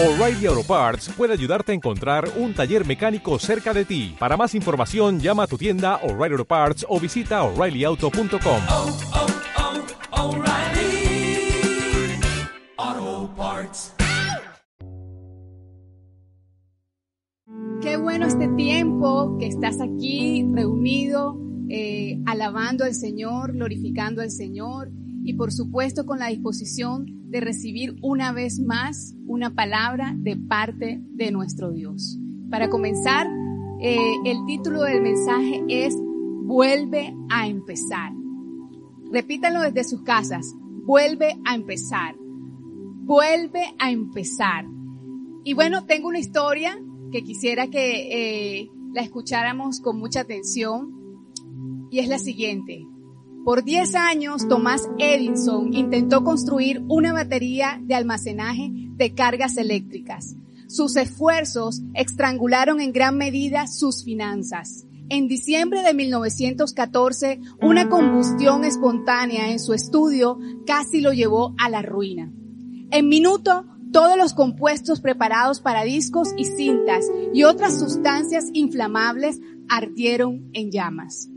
O'Reilly Auto Parts puede ayudarte a encontrar un taller mecánico cerca de ti. Para más información, llama a tu tienda O'Reilly Auto Parts o visita oreillyauto.com. oh, oh, O'Reilly Auto Parts. Qué bueno este tiempo que estás aquí reunido, eh, alabando al Señor, glorificando al Señor y por supuesto con la disposición de recibir una vez más una palabra de parte de nuestro Dios. Para comenzar, eh, el título del mensaje es Vuelve a empezar. Repítanlo desde sus casas. Vuelve a empezar. Vuelve a empezar. Y bueno, tengo una historia que quisiera que eh, la escucháramos con mucha atención y es la siguiente. Por 10 años, Tomás Edison intentó construir una batería de almacenaje de cargas eléctricas. Sus esfuerzos estrangularon en gran medida sus finanzas. En diciembre de 1914, una combustión espontánea en su estudio casi lo llevó a la ruina. En minuto, todos los compuestos preparados para discos y cintas y otras sustancias inflamables ardieron en llamas.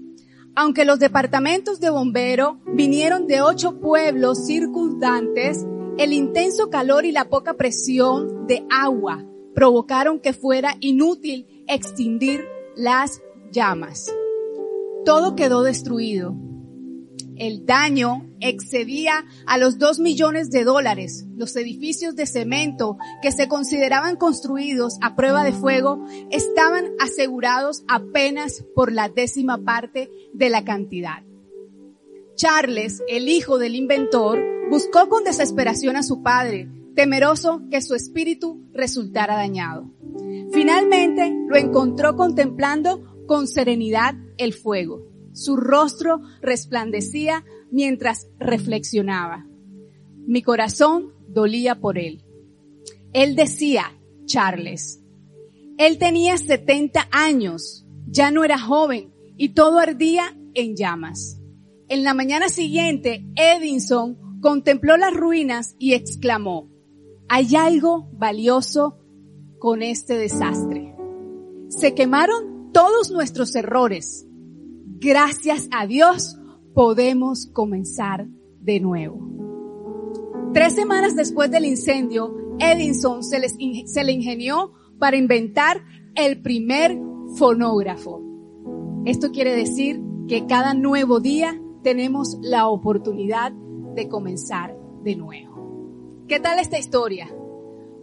Aunque los departamentos de bombero vinieron de ocho pueblos circundantes, el intenso calor y la poca presión de agua provocaron que fuera inútil extinguir las llamas. Todo quedó destruido. El daño excedía a los dos millones de dólares. Los edificios de cemento que se consideraban construidos a prueba de fuego estaban asegurados apenas por la décima parte de la cantidad. Charles, el hijo del inventor, buscó con desesperación a su padre, temeroso que su espíritu resultara dañado. Finalmente lo encontró contemplando con serenidad el fuego. Su rostro resplandecía mientras reflexionaba. Mi corazón dolía por él. Él decía, Charles, él tenía 70 años, ya no era joven y todo ardía en llamas. En la mañana siguiente, Edison contempló las ruinas y exclamó, hay algo valioso con este desastre. Se quemaron todos nuestros errores. Gracias a Dios podemos comenzar de nuevo. Tres semanas después del incendio, Edison se, se le ingenió para inventar el primer fonógrafo. Esto quiere decir que cada nuevo día tenemos la oportunidad de comenzar de nuevo. ¿Qué tal esta historia?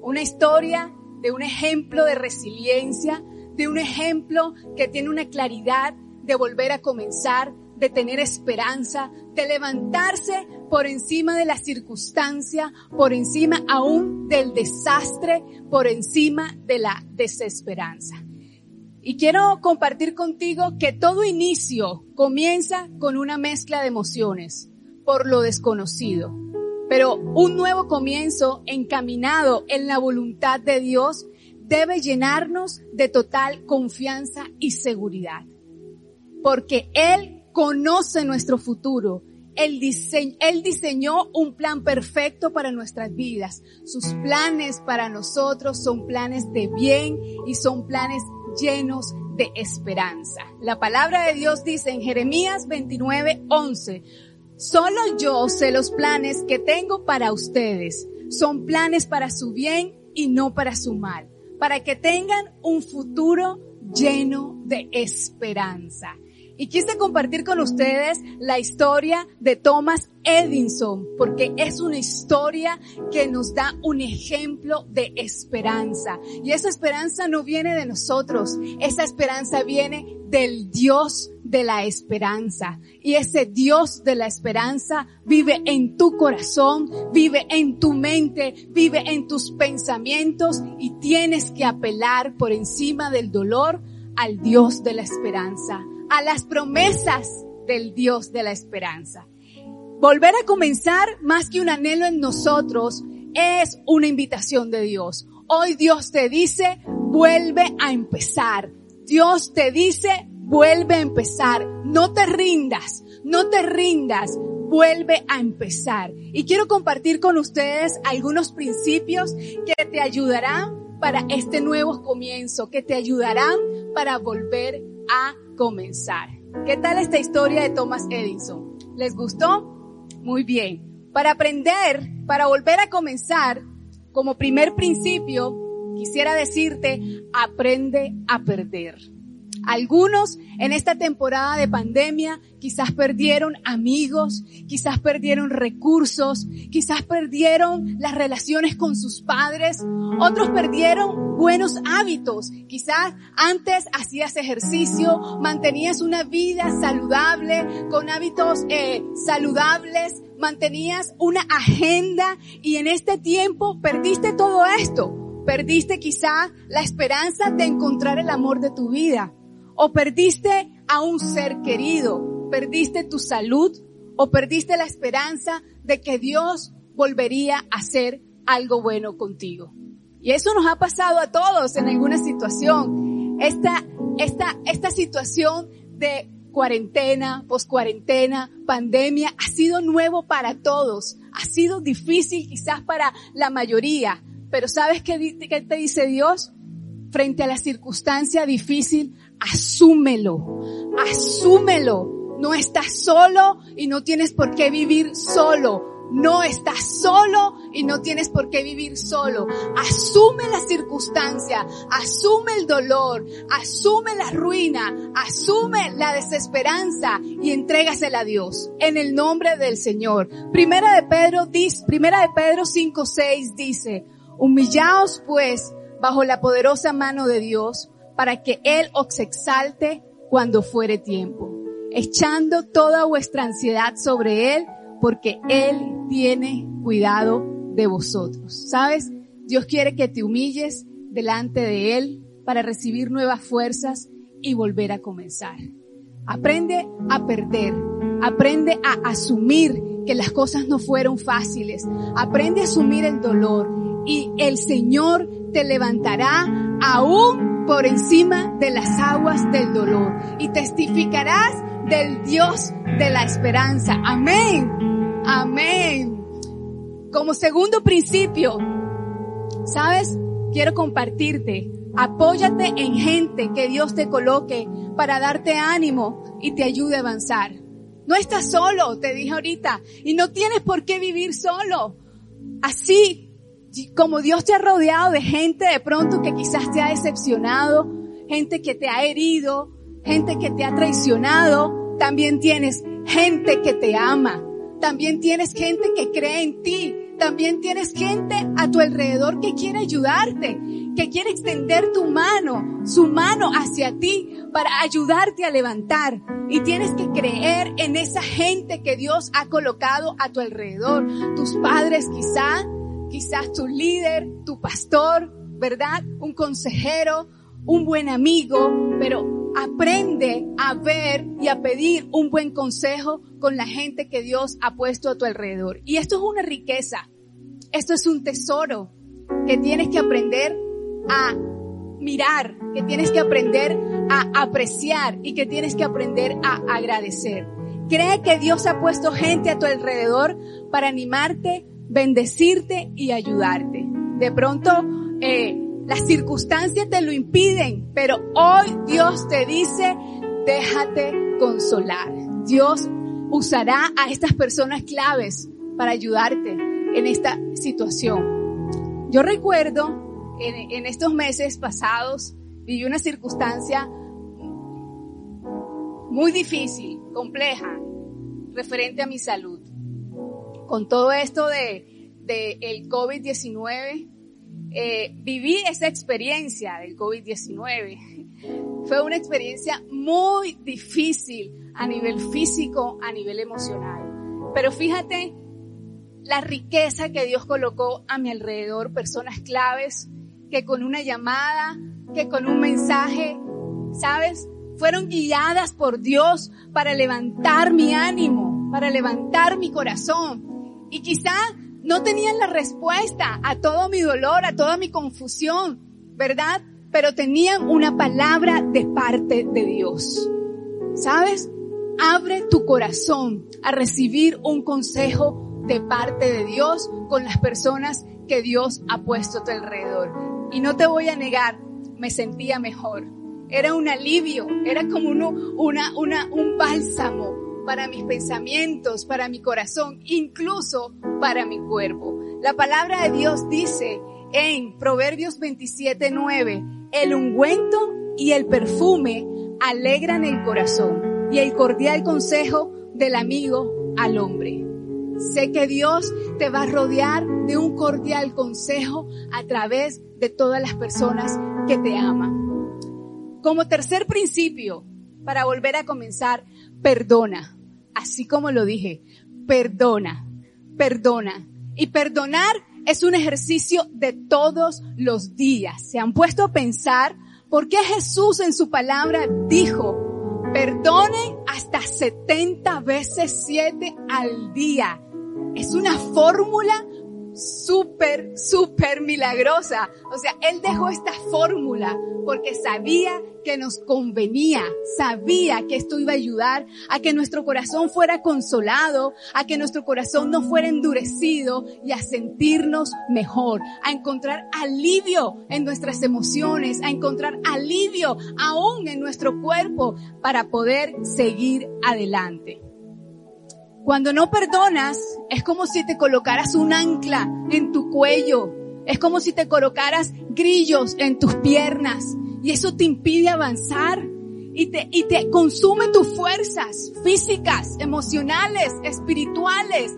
Una historia de un ejemplo de resiliencia, de un ejemplo que tiene una claridad de volver a comenzar, de tener esperanza, de levantarse por encima de la circunstancia, por encima aún del desastre, por encima de la desesperanza. Y quiero compartir contigo que todo inicio comienza con una mezcla de emociones por lo desconocido. Pero un nuevo comienzo encaminado en la voluntad de Dios debe llenarnos de total confianza y seguridad. Porque Él conoce nuestro futuro. Él, diseñó, un plan perfecto para nuestras vidas. Sus planes para nosotros son planes de bien y son planes llenos de esperanza. La palabra de Dios dice en Jeremías 29, 11, solo yo sé los planes que tengo para ustedes. Son planes para su bien y no para su mal, para que tengan un futuro lleno de esperanza. Y quise compartir con ustedes la historia de Thomas Edison, porque es una historia que nos da un ejemplo de esperanza. Y esa esperanza no viene de nosotros, esa esperanza viene del Dios de la esperanza. Y ese Dios de la esperanza vive en tu corazón, vive en tu mente, vive en tus pensamientos y tienes que apelar por encima del dolor al Dios de la esperanza a las promesas del Dios de la esperanza. Volver a comenzar más que un anhelo en nosotros es una invitación de Dios. Hoy Dios te dice, vuelve a empezar. Dios te dice, vuelve a empezar. No te rindas, no te rindas. vuelve a empezar. Y quiero compartir con ustedes algunos principios que te ayudarán para este nuevo comienzo, que te ayudarán para volver a comenzar. ¿Qué tal esta historia de Thomas Edison? ¿Les gustó? Muy bien. Para aprender, para volver a comenzar, como primer principio, quisiera decirte, aprende a perder. Algunos en esta temporada de pandemia quizás perdieron amigos, quizás perdieron recursos, quizás perdieron las relaciones con sus padres, otros perdieron buenos hábitos. Quizás antes hacías ejercicio, mantenías una vida saludable, con hábitos eh, saludables, mantenías una agenda y en este tiempo perdiste todo esto. Perdiste quizá la esperanza de encontrar el amor de tu vida o perdiste a un ser querido, perdiste tu salud o perdiste la esperanza de que Dios volvería a hacer algo bueno contigo. Y eso nos ha pasado a todos en alguna situación. Esta, esta, esta situación de cuarentena, poscuarentena, pandemia, ha sido nuevo para todos. Ha sido difícil quizás para la mayoría. Pero ¿sabes qué, te dice Dios? Frente a la circunstancia difícil, asúmelo, asúmelo. No estás solo y no tienes por qué vivir solo. No estás solo y no tienes por qué vivir solo. Asume la circunstancia, asume el dolor, asume la ruina, asume la desesperanza y entrégasela a Dios en el nombre del Señor. Primera de Pedro primera de Pedro 5, 6 dice, humillaos pues bajo la poderosa mano de Dios para que Él os exalte cuando fuere tiempo, echando toda vuestra ansiedad sobre Él porque Él tiene cuidado de vosotros. ¿Sabes? Dios quiere que te humilles delante de Él para recibir nuevas fuerzas y volver a comenzar. Aprende a perder, aprende a asumir que las cosas no fueron fáciles, aprende a asumir el dolor y el Señor te levantará aún por encima de las aguas del dolor y testificarás del Dios de la esperanza. Amén. Amén. Como segundo principio, ¿sabes? Quiero compartirte. Apóyate en gente que Dios te coloque para darte ánimo y te ayude a avanzar. No estás solo, te dije ahorita, y no tienes por qué vivir solo. Así como Dios te ha rodeado de gente de pronto que quizás te ha decepcionado, gente que te ha herido, gente que te ha traicionado, también tienes gente que te ama, también tienes gente que cree en ti, también tienes gente a tu alrededor que quiere ayudarte, que quiere extender tu mano, su mano hacia ti para ayudarte a levantar. Y tienes que creer en esa gente que Dios ha colocado a tu alrededor. Tus padres quizá, quizás tu líder, tu pastor, ¿verdad? Un consejero, un buen amigo, pero aprende a ver y a pedir un buen consejo con la gente que Dios ha puesto a tu alrededor. Y esto es una riqueza, esto es un tesoro que tienes que aprender a mirar, que tienes que aprender a apreciar y que tienes que aprender a agradecer. Cree que Dios ha puesto gente a tu alrededor para animarte, bendecirte y ayudarte. De pronto, eh, las circunstancias te lo impiden, pero hoy Dios te dice, déjate consolar. Dios usará a estas personas claves para ayudarte en esta situación. Yo recuerdo en, estos meses pasados viví una circunstancia muy difícil, compleja, referente a mi salud. Con todo esto de, de el COVID-19, eh, viví esa experiencia del COVID-19. Fue una experiencia muy difícil a nivel físico, a nivel emocional. Pero fíjate la riqueza que Dios colocó a mi alrededor, personas claves que con una llamada, que con un mensaje, ¿sabes? Fueron guiadas por Dios para levantar mi ánimo, para levantar mi corazón. Y quizá no tenían la respuesta a todo mi dolor, a toda mi confusión, ¿verdad? Pero tenían una palabra de parte de Dios. ¿Sabes? abre tu corazón a recibir un consejo de parte de Dios con las personas que Dios ha puesto a tu alrededor. Y no te voy a negar, me sentía mejor. Era un alivio, era como uno, una, una, un bálsamo para mis pensamientos, para mi corazón, incluso para mi cuerpo. La palabra de Dios dice en Proverbios 27, 9, el ungüento y el perfume alegran el corazón y el cordial consejo del amigo al hombre. Sé que Dios te va a rodear de un cordial consejo a través de todas las personas que te aman. Como tercer principio, para volver a comenzar, perdona. Así como lo dije, perdona, perdona. Y perdonar es un ejercicio de todos los días. ¿Se han puesto a pensar por qué Jesús en su palabra dijo, perdone hasta 70 veces 7 al día? Es una fórmula súper, súper milagrosa. O sea, Él dejó esta fórmula porque sabía que nos convenía, sabía que esto iba a ayudar a que nuestro corazón fuera consolado, a que nuestro corazón no fuera endurecido y a sentirnos mejor, a encontrar alivio en nuestras emociones, a encontrar alivio aún en nuestro cuerpo para poder seguir adelante. Cuando no perdonas, es como si te colocaras un ancla en tu cuello. Es como si te colocaras grillos en tus piernas. Y eso te impide avanzar. Y te, y te consume tus fuerzas físicas, emocionales, espirituales.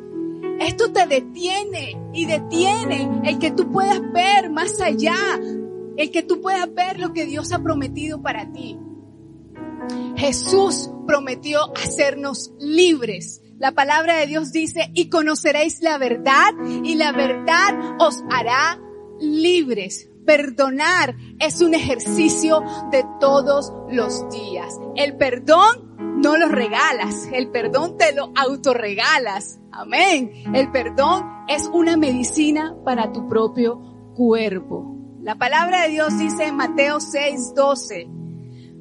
Esto te detiene y detiene el que tú puedas ver más allá. El que tú puedas ver lo que Dios ha prometido para ti. Jesús prometió hacernos libres la palabra de Dios dice, y conoceréis la verdad y la verdad os hará libres. Perdonar es un ejercicio de todos los días. El perdón no lo regalas, el perdón te lo autorregalas. Amén. El perdón es una medicina para tu propio cuerpo. La palabra de Dios dice en Mateo 6, 12,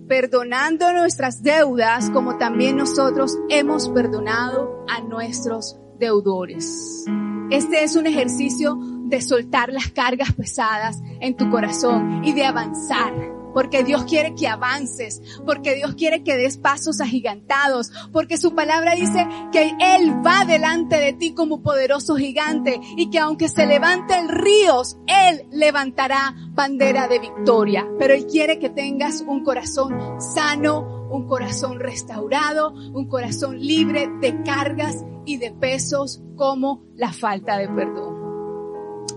perdonando nuestras deudas como también nosotros hemos perdonado a nuestros deudores. Este es un ejercicio de soltar las cargas pesadas en tu corazón y de avanzar porque Dios quiere que avances, porque Dios quiere que des pasos agigantados, porque su palabra dice que Él va delante de ti como poderoso gigante y que aunque se levanten ríos, Él levantará bandera de victoria. Pero Él quiere que tengas un corazón sano, un corazón restaurado, un corazón libre de cargas y de pesos como la falta de perdón.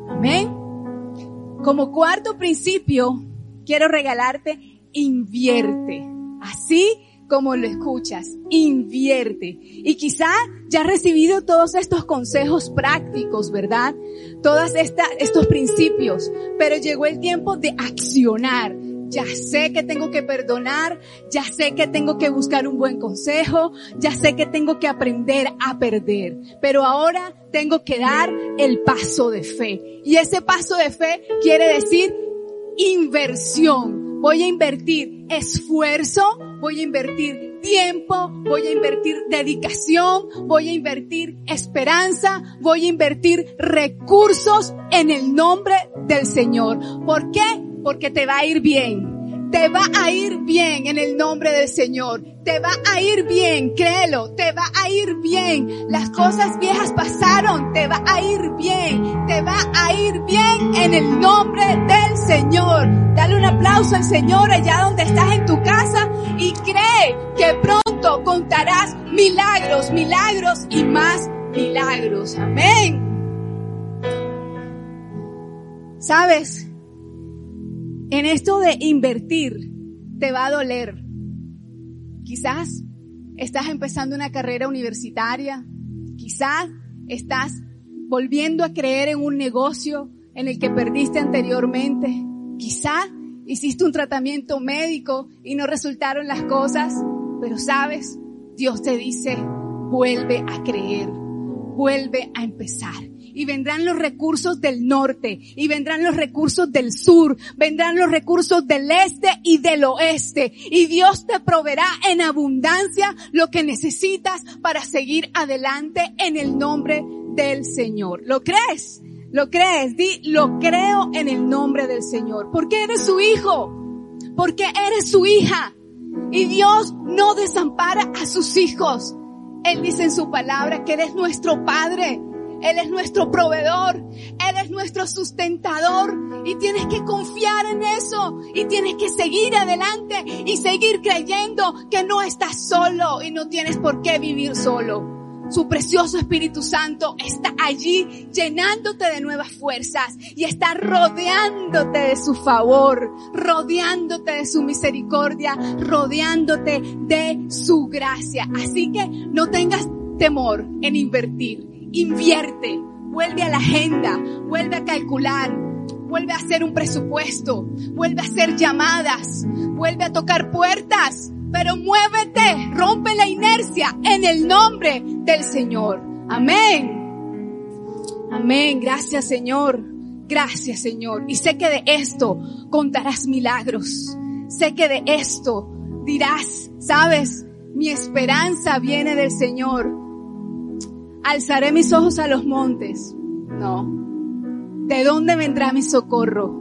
Amén. Como cuarto principio, quiero regalarte, invierte. Así como lo escuchas, invierte. Y quizá ya has recibido todos estos consejos prácticos, ¿verdad? Todos estos principios, pero llegó el tiempo de accionar. Ya sé que tengo que perdonar, ya sé que tengo que buscar un buen consejo, ya sé que tengo que aprender a perder, pero ahora tengo que dar el paso de fe. Y ese paso de fe quiere decir inversión. Voy a invertir esfuerzo, voy a invertir tiempo, voy a invertir dedicación, voy a invertir esperanza, voy a invertir recursos en el nombre del Señor. ¿Por qué? Porque te va a ir bien. Te va a ir bien en el nombre del Señor. Te va a ir bien, créelo, te va a ir bien. Las cosas viejas pasaron, te va a ir bien. Te va a ir bien en el nombre del Señor. Dale un aplauso al Señor allá donde estás en tu casa y cree que pronto contarás milagros, milagros y más milagros. Amén. ¿Sabes? En esto de invertir, te va a doler. Quizás estás empezando una carrera universitaria, quizás estás volviendo a creer en un negocio en el que perdiste anteriormente, quizás hiciste un tratamiento médico y no resultaron las cosas, pero sabes, Dios te dice, vuelve a creer, vuelve a empezar. Y vendrán los recursos del norte y vendrán los recursos del sur, vendrán los recursos del este y del oeste y Dios te proveerá en abundancia lo que necesitas para seguir adelante en el nombre del Señor. ¿Lo crees? ¿Lo crees? Di, lo creo en el nombre del Señor. Porque eres su hijo. Porque eres su hija. Y Dios no desampara a sus hijos. Él dice en su palabra que Él es nuestro Padre. Él es nuestro proveedor. Él es nuestro sustentador. Y tienes que confiar en eso. Y tienes que seguir adelante y seguir creyendo que no estás solo y no tienes por qué vivir solo. Su precioso Espíritu Santo está allí llenándote de nuevas fuerzas y está rodeándote de su favor, rodeándote de su misericordia, rodeándote de su gracia. Así que no tengas temor en invertir. Invierte, vuelve a la agenda, vuelve a calcular, vuelve a hacer un presupuesto, vuelve a hacer llamadas, vuelve a tocar puertas pero muévete, rompe la inercia en el nombre del Señor. Amén. Amén. Gracias Señor. Gracias Señor. Y sé que de esto contarás milagros. Sé que de esto dirás, sabes, mi esperanza viene del Señor. Alzaré mis ojos a los montes. No. ¿De dónde vendrá mi socorro?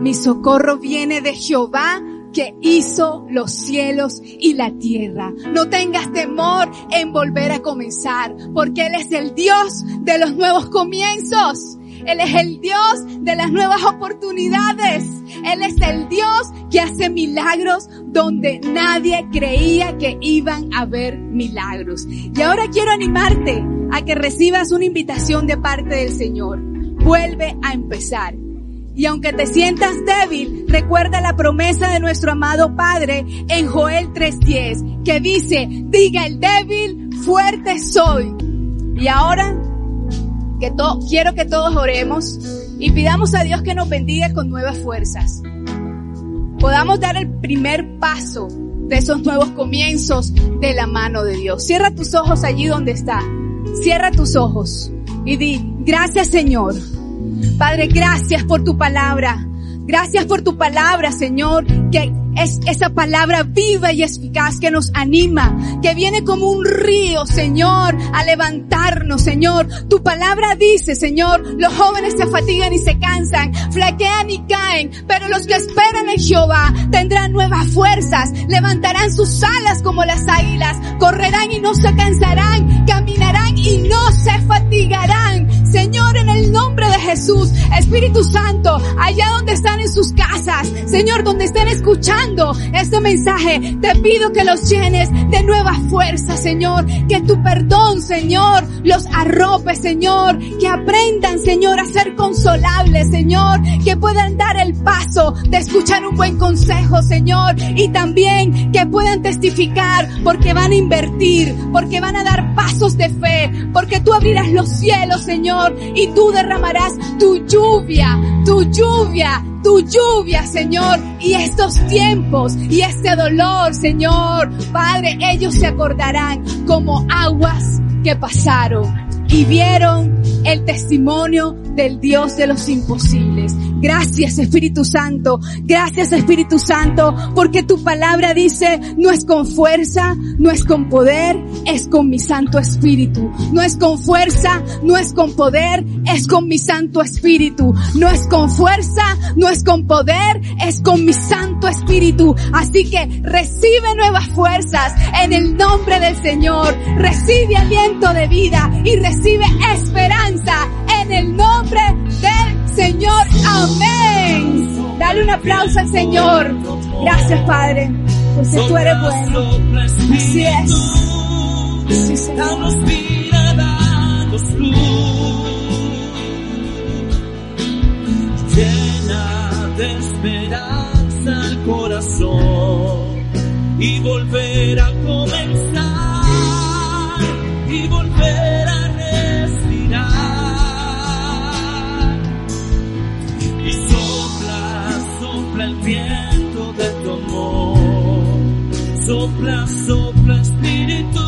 Mi socorro viene de Jehová que hizo los cielos y la tierra. No tengas temor en volver a comenzar, porque Él es el Dios de los nuevos comienzos. Él es el Dios de las nuevas oportunidades. Él es el Dios que hace milagros donde nadie creía que iban a haber milagros. Y ahora quiero animarte a que recibas una invitación de parte del Señor. Vuelve a empezar. Y aunque te sientas débil, recuerda la promesa de nuestro amado Padre en Joel 3.10, que dice, diga el débil, fuerte soy. Y ahora, que quiero que todos oremos y pidamos a Dios que nos bendiga con nuevas fuerzas. Podamos dar el primer paso de esos nuevos comienzos de la mano de Dios. Cierra tus ojos allí donde está. Cierra tus ojos y di, gracias Señor Padre, gracias por tu palabra. Gracias por tu palabra, Señor, que es esa palabra viva y eficaz que nos anima, que viene como un río, Señor, a levantarnos, Señor. Tu palabra dice, Señor, los jóvenes se fatigan y se cansan, flaquean y caen, pero los que esperan en Jehová tendrán nuevas fuerzas, levantarán sus alas como las águilas, correrán y no se cansarán, caminarán y no se fatigarán. Señor, en el nombre de Jesús, Espíritu Santo, allá donde están en sus casas, Señor, donde estén escuchando, este mensaje, te pido que los llenes de nueva fuerza, Señor. Que tu perdón, Señor, los arrope, Señor. Que aprendan, Señor, a ser consolables, Señor. Que puedan dar el paso de escuchar un buen consejo, Señor. Y también que puedan testificar porque van a invertir, porque van a dar pasos de fe, porque tú abrirás los cielos, Señor, y tú derramarás tu lluvia, tu lluvia tu lluvia, Señor, y estos tiempos y este dolor, Señor. Padre, ellos se acordarán como aguas que pasaron y vieron el testimonio del Dios de los imposibles. Gracias Espíritu Santo, gracias Espíritu Santo, porque tu palabra dice, no es con fuerza, no es con poder, es con mi Santo Espíritu. No es con fuerza, no es con poder, es con mi Santo Espíritu. No es con fuerza, no es con poder, es con mi Santo Espíritu. Así que recibe nuevas fuerzas en el nombre del Señor. Recibe aliento de vida y recibe esperanza en el nombre del Señor. Amén. Dale un aplauso al Señor. Gracias, Padre, porque tú eres bueno. Así es. Sí, Señor. Llena de esperanza el corazón y volver a comenzar Sopla, sopla, espíritu